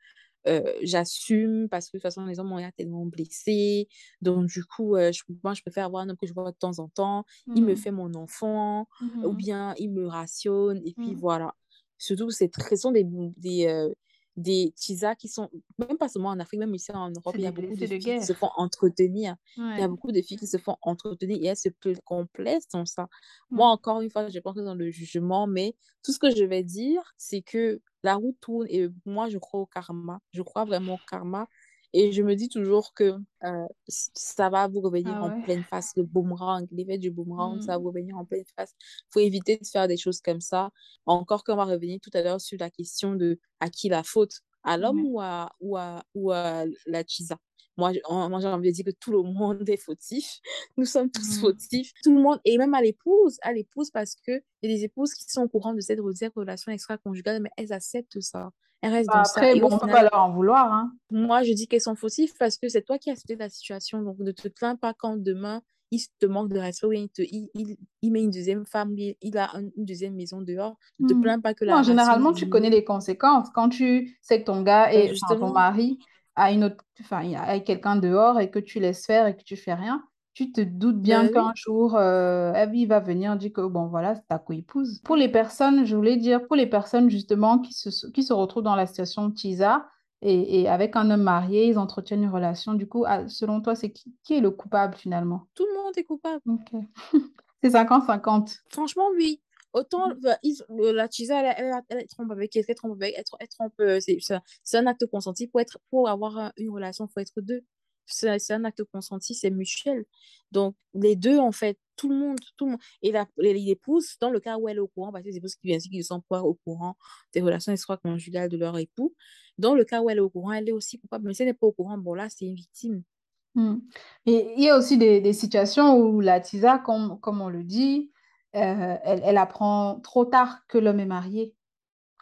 euh, j'assume parce que de toute façon, les hommes m'ont tellement blessé. Donc, du coup, euh, je, moi, je préfère avoir un homme que je vois de temps en temps. Il me mm, fait mon enfant, ou mhm, bien il me rationne, et puis mm. voilà. Surtout, c'est très, sont des, des, euh, des tisas qui sont, même pas seulement en Afrique, même ici en Europe, il y a beaucoup de filles qui se font entretenir. Il y a beaucoup de filles qui se font entretenir et elles se complexes dans ça. Moi, Mm, encore une fois, je pense dans le jugement, mais tout ce que je vais dire, c'est que la roue tourne et moi, je crois au karma. Je crois vraiment au karma. Et je me dis toujours que euh, ça va vous revenir Ah en ouais. pleine face, le boomerang, l'effet du boomerang, ça va Mm, vous revenir en pleine face. Il faut éviter de faire des choses comme ça. Encore qu'on va revenir tout à l'heure sur la question de à qui la faute, à l'homme ou à, ou à, ou à la chisa. Moi, moi j'ai envie de dire que tout le monde est fautif. Nous sommes tous Mm. fautifs. Tout le monde, et même à l'épouse, à l'épouse, parce que il y a des épouses qui sont au courant de cette relation extra-conjugale, mais elles acceptent ça. Elles restent Bah, dans ça. Après, Et bon, au on peut pas leur en vouloir, hein. moi, je dis qu'elles sont fautifs parce que c'est toi qui as accepté la situation. Donc, ne te plains pas quand demain, il te manque de respect ou il, te, il, il, il met une deuxième femme, il, a un- une deuxième maison dehors. Ne te Hmm. plains pas que la Non, généralement, tu connais les conséquences. Quand tu sais que ton gars est, enfin, ton mari a une autre, enfin, il y a quelqu'un dehors et que tu laisses faire et que tu fais rien, tu te doutes bien ben qu'un jour, euh, il va venir dire que, bon, voilà, c'est ta co-épouse. Pour les personnes, je voulais dire, pour les personnes justement qui se, qui se retrouvent dans la situation de Tisa et, et avec un homme marié, ils entretiennent une relation. Du coup, ah, selon toi, c'est qui, qui est le coupable finalement? Tout le monde est coupable. Ok. C'est cinquante cinquante Franchement, oui. Autant ben, ils- euh, la Chisa, elle, elle, elle, elle trompe avec, elle, elle trompe avec, elle, elle trompe, euh, c'est un acte consenti. Pour être, pour avoir un- une relation, il faut être deux. C'est un acte consenti, c'est mutuel. Donc, les deux, en fait, tout le monde, tout le monde. Et l'épouse, dans le cas où elle est au courant, parce que les épouses qui, bien sûr, ne sont pas au courant des relations extra-conjugales de leur époux, dans le cas où elle est au courant, elle est aussi coupable. Mais si elle n'est pas au courant, bon, là, c'est une victime. Hmm. Il y a aussi des, des situations où la TISA, comme, comme on le dit, euh, elle, elle apprend trop tard que l'homme est marié.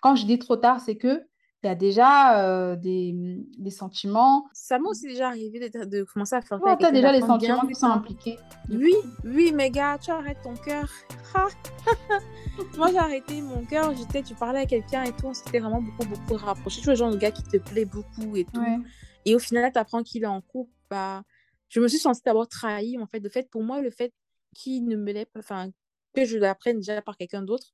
Quand je dis trop tard, c'est que il y a déjà euh, des, des sentiments? Ça m'est aussi déjà arrivé de, de commencer à flirter avec tu as déjà les sentiments qui sont impliqués. Oui, oui, mais gars, tu arrêtes ton cœur. Moi, j'ai arrêté mon cœur. J'étais, tu parlais à quelqu'un et tout, on s'était vraiment beaucoup, beaucoup rapprochés. Tu vois, le genre de gars qui te plaît beaucoup et tout. Ouais. Et au final, tu apprends qu'il est en couple. Bah, je me suis sentie d'abord trahie, en fait. De fait, pour moi, le fait qu'il ne me l'ait pas, enfin, que je l'apprenne déjà par quelqu'un d'autre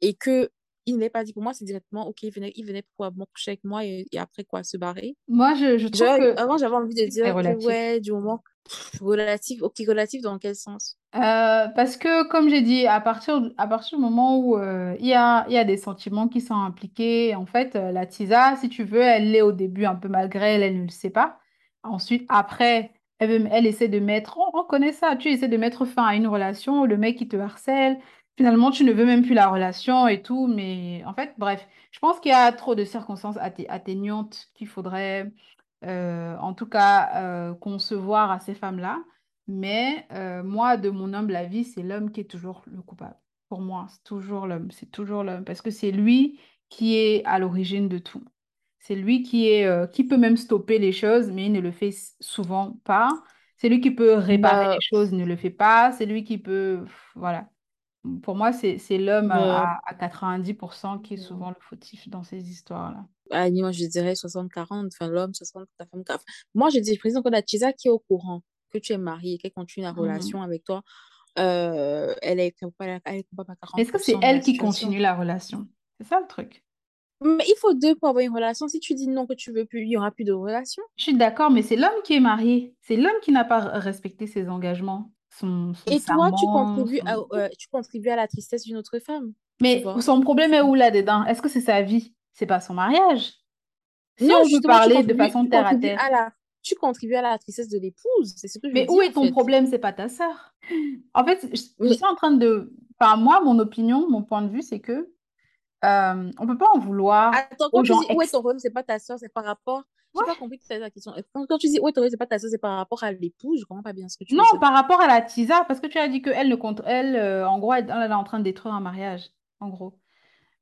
et que il ne l'ait pas dit pour moi, c'est directement, ok, il venait, il venait probablement coucher avec moi et, et après quoi, se barrer. Moi, je, je trouve que Avant, j'avais envie de dire que, ouais, du moment, pff, relatif, ok, relatif dans quel sens? Euh, parce que, comme j'ai dit, à partir, à partir du moment où euh, il y a, y a des sentiments qui sont impliqués, en fait, euh, la TISA, si tu veux, elle l'est au début un peu malgré elle, elle ne le sait pas. Ensuite, après, elle, elle essaie de mettre, on, on connaît ça, tu essaies de mettre fin à une relation, le mec qui te harcèle, finalement, tu ne veux même plus la relation et tout, mais en fait, bref, je pense qu'il y a trop de circonstances atténuantes qu'il faudrait, euh, en tout cas, euh, concevoir à ces femmes-là. Mais euh, moi, de mon humble avis, c'est l'homme qui est toujours le coupable. Pour moi, c'est toujours l'homme. C'est toujours l'homme. Parce que c'est lui qui est à l'origine de tout. C'est lui qui est, euh, qui peut même stopper les choses, mais il ne le fait s- souvent pas. C'est lui qui peut réparer les Bah, choses, il ne le fait pas. C'est lui qui peut... Voilà. Pour moi, c'est, c'est l'homme bah, à, à 90% qui est souvent le fautif dans ces histoires-là. à moi, je dirais soixante quarante enfin, l'homme, 60 la femme, 40. Moi, je dis, président, que la Chisa qui est au courant que tu es marié qu'elle continue la Mhm. relation avec toi, euh, elle est coupable, elle est coupable à Est-ce que c'est 40% elle qui continue la relation? C'est ça le truc? Mais il faut deux pour avoir une relation. Si tu dis non que tu veux plus, il y aura plus de relation. Je suis d'accord, mais c'est l'homme qui est marié. C'est l'homme qui n'a pas respecté ses engagements, son, son Et toi, tu contribues à, euh, tu contribues à la tristesse d'une autre femme. Mais son problème est où là-dedans? Est-ce que c'est sa vie? C'est pas son mariage. Si Non, on veut parler de façon terre à terre, à la, tu contribues à la tristesse de l'épouse. C'est ce que je mais où est ton fait. problème? C'est pas ta sœur. En fait, je, je suis en train de... Enfin, moi, mon opinion, mon point de vue, c'est que euh, on peut pas en vouloir attends, aux quand tu gens dis où est ton problème, c'est pas ta soeur, c'est par rapport. J'ai pas Ouais. compris ta question. Quand, quand tu dis où est ton problème, c'est pas ta soeur, c'est par rapport à l'épouse. Je comprends pas bien ce que tu Non, veux par rapport à la TISA, parce que tu as dit qu'elle ne compte... Elle, euh, en gros, elle, elle est en train de détruire un mariage, en gros.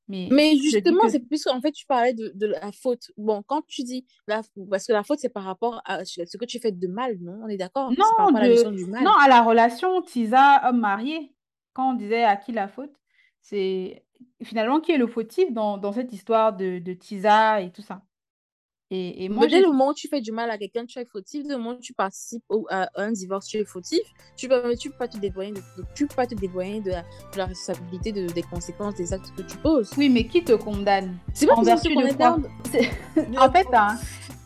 Mais Mais justement, que... c'est plus en fait, tu parlais de, de la faute. Bon, quand tu dis la, parce que la faute, c'est par rapport à ce que tu fais de mal, non? On est d'accord? Par Non, à la non, à la relation TISA-homme marié. Quand on disait à qui la faute, c'est finalement qui est le fautif dans, dans cette histoire de, de TISA et tout ça. Et, et moi, dès le moment où tu fais du mal à quelqu'un, tu es fautif. Dès le moment où tu participes au- à un divorce, tu es fautif. Tu peux, tu peux pas te dédouaner de, de- tu peux pas te dédouaner de la, de la responsabilité de- des conséquences des actes que tu poses. Oui, mais qui te condamne? C'est pas En vertu de quoi? En fait, hein,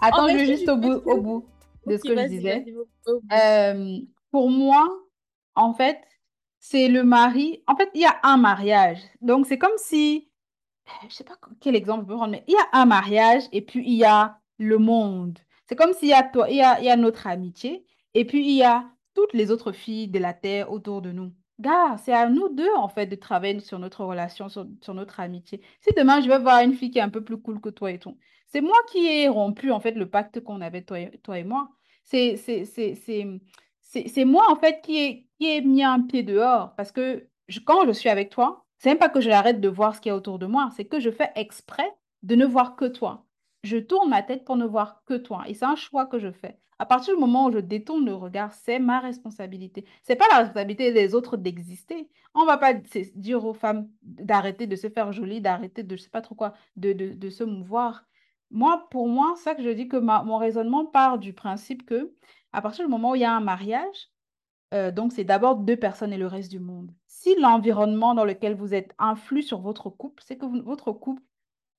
attends, En je vais juste au bout, au bout de ce que je disais. Euh, pour moi, en fait, c'est le mari. En fait, il y a un mariage. Donc, c'est comme si, je sais pas quel exemple je peux prendre, mais il y a un mariage et puis il y a le monde. C'est comme s'il y a toi, il il y a notre amitié et puis il y a toutes les autres filles de la terre autour de nous. Gars, c'est à nous deux, en fait, de travailler sur notre relation, sur, notre amitié. Si demain, je vais voir une fille qui est un peu plus cool que toi et tout, c'est moi qui ai rompu, en fait, le pacte qu'on avait, toi toi et moi. C'est, c'est, moi, en fait, qui ai, qui ai mis un pied dehors. Parce que je- quand je suis avec toi, c'est même pas que j'arrête de voir ce qu'il y a autour de moi, c'est que je fais exprès de ne voir que toi. Je tourne ma tête pour ne voir que toi. Et c'est un choix que je fais. À partir du moment où je détourne le regard, c'est ma responsabilité. C'est pas la responsabilité des autres d'exister. On va pas dire aux femmes d'arrêter de se faire jolie, d'arrêter de je sais pas trop quoi, de, de, de se mouvoir. Moi, pour moi, ça que je dis que ma- mon raisonnement part du principe que à partir du moment où il y a un mariage, euh, donc, c'est d'abord deux personnes et le reste du monde. Si l'environnement dans lequel vous êtes influe sur votre couple, c'est que votre couple,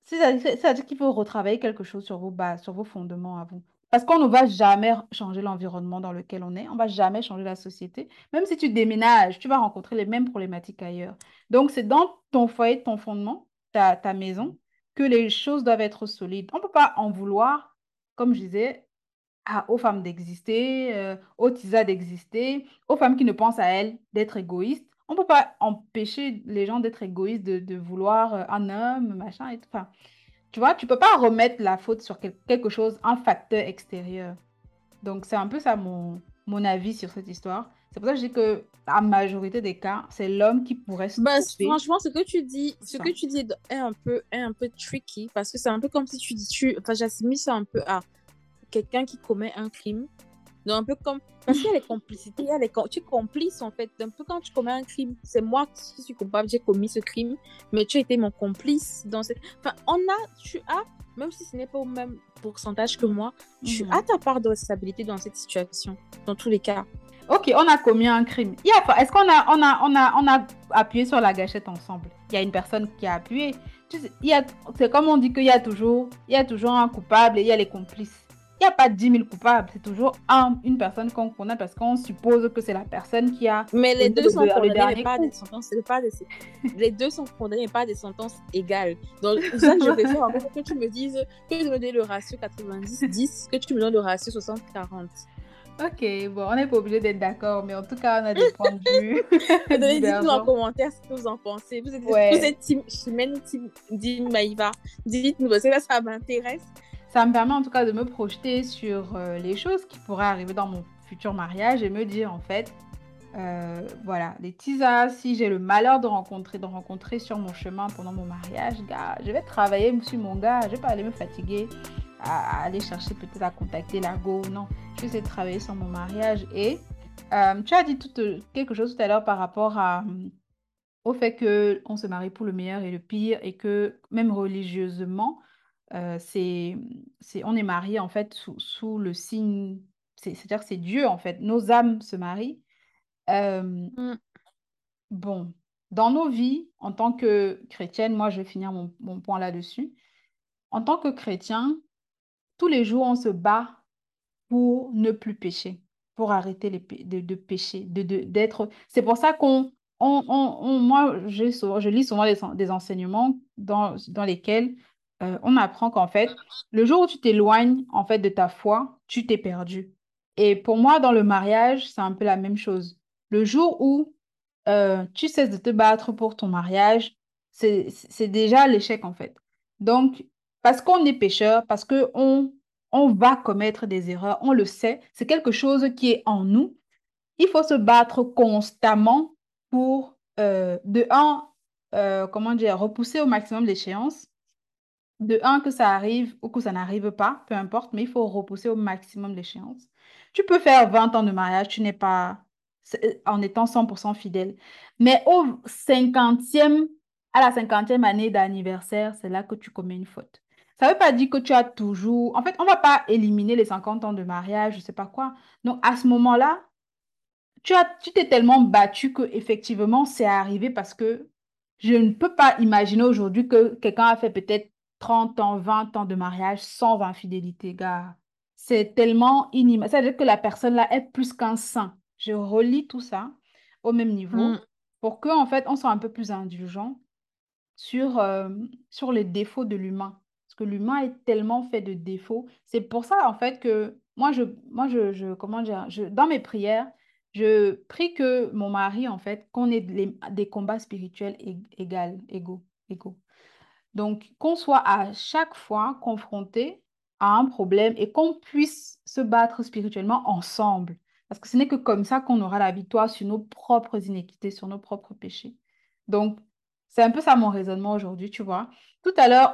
c'est- c'est- c'est-à-dire qu'il faut retravailler quelque chose sur vos bases, sur vos fondements à vous. Parce qu'on ne va jamais changer l'environnement dans lequel on est, on va jamais changer la société. Même si tu déménages, tu vas rencontrer les mêmes problématiques ailleurs. Donc, c'est dans ton foyer, ton fondement, ta, ta maison, que les choses doivent être solides. On ne peut pas en vouloir, comme je disais, à- aux femmes d'exister, euh, aux tisas d'exister, aux femmes qui ne pensent à elles d'être égoïstes. On ne peut pas empêcher les gens d'être égoïstes, de, de vouloir euh, un homme, machin et tout. Enfin, tu vois, tu peux pas remettre la faute sur quel- quelque chose, un facteur extérieur. Donc, c'est un peu ça mon, mon avis sur cette histoire. C'est pour ça que je dis que la majorité des cas, c'est l'homme qui pourrait Bah, stopper franchement, ce que tu dis, ce ça. que tu dis est un peu, est un peu tricky parce que c'est un peu comme si tu dis, tu, enfin, j'assimile ça un peu à quelqu'un qui commet un crime. Donc, un peu comme, parce qu'il y a les complicités, il y a les, tu es complice en fait. Un peu quand tu commets un crime, c'est moi qui suis coupable, j'ai commis ce crime, mais tu as été mon complice dans cette. Enfin, on a, tu as, même si ce n'est pas au même pourcentage que moi, tu Mhm. as ta part de responsabilité dans cette situation, dans tous les cas. Ok, on a commis un crime. Il y a pas- Est-ce qu'on a, on a, on a, on a appuyé sur la gâchette ensemble? Il y a une personne qui a appuyé. Tu sais, c'est comme on dit qu'il y a toujours, il y a toujours un coupable et il y a les complices. Il n'y a pas 10 000 coupables, c'est toujours un- une personne qu'on condamne parce qu'on suppose que c'est la personne qui a Mais les deux sont condamnés, mais pas des sentences, pas des... les deux sont condamnés, mais pas des sentences égales. Donc, ça je préfère en fait, que tu me dises, que tu me donnes le ratio 90-10, que tu me donnes le ratio 60-40. Ok, bon, on n'est pas obligé d'être d'accord, mais en tout cas, on a des points de vue Dites-nous en commentaire ce que vous en pensez. Vous êtes, Ouais. vous êtes team Chimène ou team, team Maïva? Dites-nous, parce que là, ça m'intéresse. Ça me permet en tout cas de me projeter sur euh, les choses qui pourraient arriver dans mon futur mariage et me dire en fait, euh, voilà, les tisas, si j'ai le malheur de rencontrer, de rencontrer sur mon chemin pendant mon mariage, gars, je vais travailler sur mon gars, je vais pas aller me fatiguer à, aller chercher peut-être à contacter la go, non, je vais essayer de travailler sur mon mariage et euh, tu as dit quelque chose tout à l'heure par rapport au fait que on se marie pour le meilleur et le pire et que même religieusement, euh, c'est, c'est, on est marié en fait sous, sous le signe, c'est- c'est-à-dire que c'est Dieu en fait, nos âmes se marient. Euh, Mm. bon, dans nos vies, en tant que chrétienne, moi je vais finir mon, mon point là-dessus. en tant que chrétien, tous les jours, on se bat pour ne plus pécher, pour arrêter les de, de, pécher, de, d'être... C'est pour ça qu'on... On, on, moi, je, je lis souvent des, enseignements dans, dans lesquels euh, on apprend qu'en fait, le jour où tu t'éloignes en fait de ta foi, tu t'es perdu. Et pour moi, dans le mariage, c'est un peu la même chose. Le jour où euh, tu cesses de te battre pour ton mariage, c'est déjà l'échec en fait. Donc, parce qu'on est pécheur, parce qu'on on va commettre des erreurs, on le sait, c'est quelque chose qui est en nous. Il faut se battre constamment pour, euh, de un, euh, comment dire, repousser au maximum l'échéance. De un, que ça arrive ou que ça n'arrive pas, peu importe, mais il faut repousser au maximum l'échéance. Tu peux faire 20 ans de mariage, tu n'es pas en étant 100% fidèle. Mais au 50e, à la 50e année d'anniversaire, c'est là que tu commets une faute. Ça ne veut pas dire que tu as toujours... En fait, on ne va pas éliminer les 50 ans de mariage, je ne sais pas quoi. Donc, à ce moment-là, tu as, tu t'es tellement battu que effectivement c'est arrivé parce que je ne peux pas imaginer aujourd'hui que quelqu'un a fait peut-être 30 ans, 20 ans de mariage sans infidélité, gars. C'est tellement inimaginable. C'est-à-dire que la personne-là est plus qu'un saint. Je relis tout ça au même niveau mm. pour qu'en en fait, on soit un peu plus indulgent sur, euh, sur les défauts de l'humain. Parce que l'humain est tellement fait de défauts. C'est pour ça, en fait, que moi, je, moi je, je comment dire, je, dans mes prières, je prie que mon mari, en fait, qu'on ait des combats spirituels égaux, égaux, égaux. Donc, qu'on soit à chaque fois confronté à un problème et qu'on puisse se battre spirituellement ensemble. Parce que ce n'est que comme ça qu'on aura la victoire sur nos propres inéquités, sur nos propres péchés. Donc, c'est un peu ça mon raisonnement aujourd'hui, tu vois. Tout à l'heure,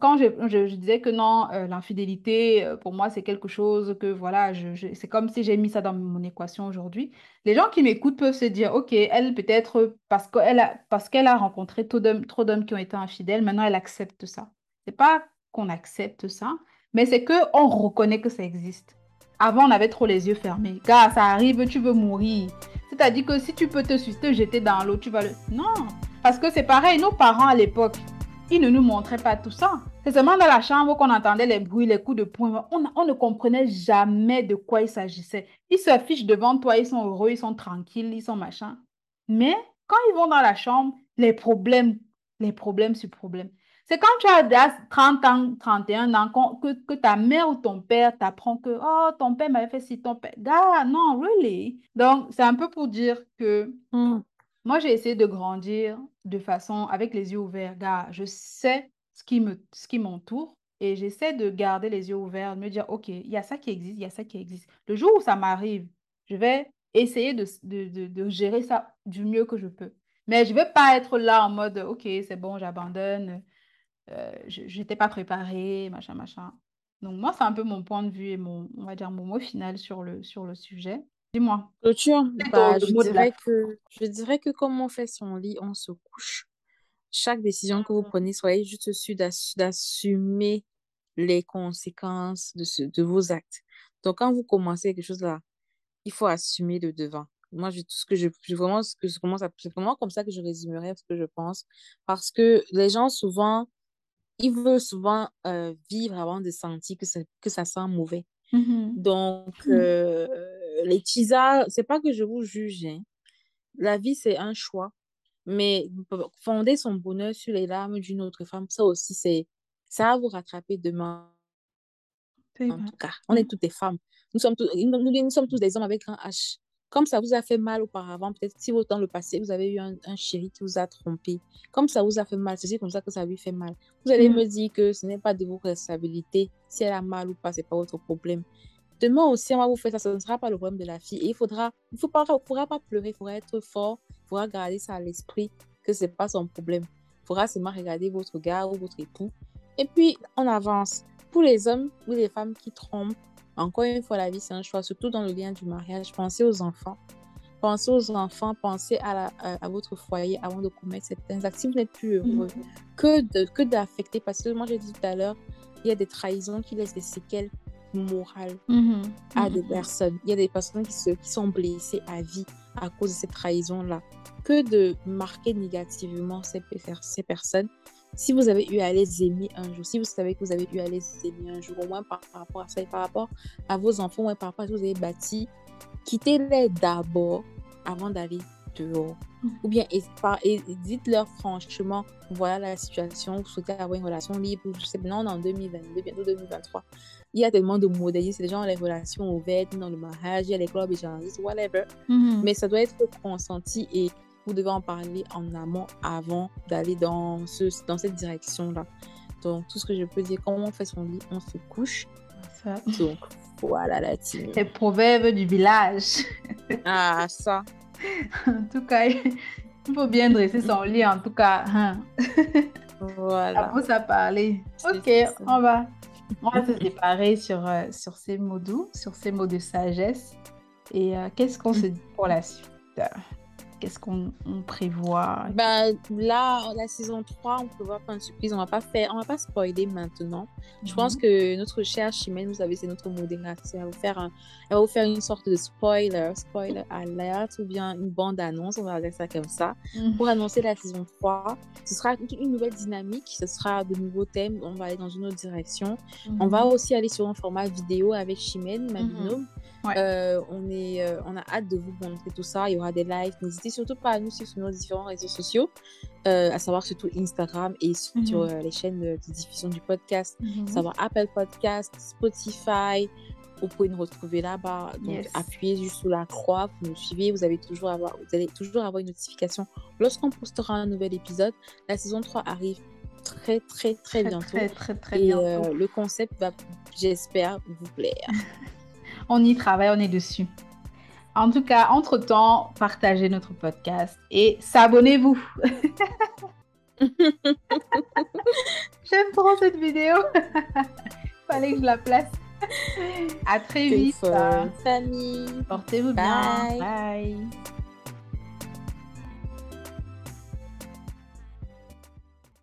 quand je, disais que non, euh, l'infidélité, euh, pour moi, c'est quelque chose que, voilà, c'est comme si j'ai mis ça dans mon équation aujourd'hui. Les gens qui m'écoutent peuvent se dire, OK, elle, peut-être, parce qu'elle a, parce a rencontré trop d'hommes, qui ont été infidèles, maintenant, elle accepte ça. C'est pas qu'on accepte ça, mais c'est qu'on reconnaît que ça existe. Avant, on avait trop les yeux fermés. Gars, ça arrive, tu veux mourir. C'est-à-dire que si tu peux te, te jeter dans l'eau, tu vas le... Non, parce que c'est pareil, nos parents à l'époque, ils ne nous montraient pas tout ça. C'est seulement dans la chambre qu'on entendait les bruits, les coups de poing. On, ne comprenait jamais de quoi il s'agissait. Ils s'affichent devant toi, ils sont heureux, ils sont tranquilles, ils sont machin. Mais quand ils vont dans la chambre, les problèmes, les problèmes sur problèmes. C'est quand tu as 30 ans, 31 ans, que, ta mère ou ton père t'apprend que, oh, ton père m'avait fait ci, ton père. Gars, non, really? Donc, c'est un peu pour dire que hmm. Moi, j'ai essayé de grandir de façon avec les yeux ouverts. Gars, je sais ce qui me, m'entoure et j'essaie de garder les yeux ouverts, de me dire, OK, il y a ça qui existe, il y a ça qui existe. Le jour où ça m'arrive, je vais essayer de, de, de, de gérer ça du mieux que je peux. Mais je ne vais pas être là en mode, OK, c'est bon, j'abandonne euh, je n'étais pas préparée, machin, machin. Donc moi, c'est un peu mon point de vue et mon, on va dire, mon mot final sur le, sur le sujet. Dis-moi. Clôture, bah, je, dirais que, je dirais que comme on fait son lit, on se couche. Chaque décision que vous prenez, soyez juste sûr d'assumer les conséquences de, ce, de vos actes. Donc, quand vous commencez quelque chose là, il faut assumer le devant. Moi, je, tout ce que je, vraiment, ce que je commence à, c'est vraiment comme ça que je résumerai ce que je pense. Parce que les gens, souvent, il veut souvent euh, vivre avant de sentir que, que ça sent mauvais. Mm-hmm. Donc, mm. euh, les teasers, c'est pas que je vous juge. Hein. La vie, c'est un choix. Mais fonder son bonheur sur les larmes d'une autre femme, ça aussi, c'est ça va vous rattraper demain. En tout cas, on est toutes des femmes. Nous sommes, tous, nous, nous sommes tous des hommes avec un H. Comme ça vous a fait mal auparavant, peut-être si dans le passé, vous avez eu un, chéri qui vous a trompé. Comme ça vous a fait mal, c'est comme ça que ça lui fait mal. Vous allez mm. me dire que ce n'est pas de vos responsabilités. Si elle a mal ou pas, c'est pas votre problème. Demain aussi, on va vous faire ça, ce ne sera pas le problème de la fille. Et il faudra, il pas, faudra pas pleurer, il faudra être fort, il faudra garder ça à l'esprit que c'est pas son problème. Il faudra seulement regarder votre gars ou votre époux. Et puis, on avance. Pour les hommes ou les femmes qui trompent, encore une fois, la vie, c'est un choix, surtout dans le lien du mariage. Pensez aux enfants. Pensez aux enfants, pensez à, à, votre foyer avant de commettre certains actes. Si vous n'êtes plus heureux, que de, que d'affecter, parce que moi, j'ai dit tout à l'heure, il y a des trahisons qui laissent des séquelles morales mhm. à des mhm. personnes. Il y a des personnes qui, se, qui sont blessées à vie à cause de ces trahisons-là. Que de marquer négativement ces, ces personnes si vous avez eu à les aimer un jour, si vous savez que vous avez eu à les aimer un jour, au moins par, rapport à ça et par rapport à vos enfants, au moins par rapport à ce que vous avez bâti, quittez-les d'abord avant d'aller dehors. Mm. Ou bien dites-leur franchement, voilà la situation, vous souhaitez avoir une relation libre, je sais, non, en 2022, bientôt 2023. Il y a tellement de modèles, c'est gens les relations ouvertes, dans le mariage, il y a les clubs échangistes, whatever. Mm-hmm. Mais ça doit être consenti et vous devez en parler en amont avant d'aller dans, ce, dans cette direction-là. Donc, tout ce que je peux dire, quand on fait son lit, on se couche. Ça. Donc, voilà la team. Les proverbes du village. ah, ça. En tout cas, il faut bien dresser son lit, en tout cas. Hein. Voilà. Ça ça parler. Ok, on va, on va se séparer sur, euh, sur ces mots doux, sur ces mots de sagesse. Et euh, qu'est-ce qu'on se dit pour la suite? Qu'est-ce qu'on prévoit? Bah, Là, la saison 3, on prévoit plein de surprises. On va pas faire, on va pas spoiler maintenant. Je mhm. pense que notre chère Chimène, vous savez, c'est notre modératrice. Elle va vous faire, un, elle va vous faire une sorte de spoiler, spoiler alert ou bien une bande-annonce, on va dire ça comme ça, mhm. pour annoncer la saison 3. Ce sera une nouvelle dynamique, ce sera de nouveaux thèmes, on va aller dans une autre direction. On va mhm. aussi aller sur un format vidéo avec Chimène, ma binôme. Euh, on, est, euh, on a hâte de vous montrer tout ça. Il y aura des lives. N'hésitez surtout pas à nous suivre sur nos différents réseaux sociaux, euh, à savoir surtout Instagram et sur mhm. les chaînes de, diffusion du podcast, à savoir Apple Podcast, Spotify. Vous pouvez nous retrouver là-bas. Donc, appuyez juste sur la croix, vous nous suivez. Vous, avez toujours avoir, vous allez toujours avoir une notification lorsqu'on postera un nouvel épisode. La saison 3 arrive très, très, très, bientôt. Très, très, très et bientôt. le concept va, j'espère, vous plaire. on y travaille, on est dessus. En tout cas, entre-temps, partagez notre podcast et s'abonnez-vous. J'aime trop cette vidéo. Fallait que je la place. À très vite. Famille. Portez-vous bien. Bye.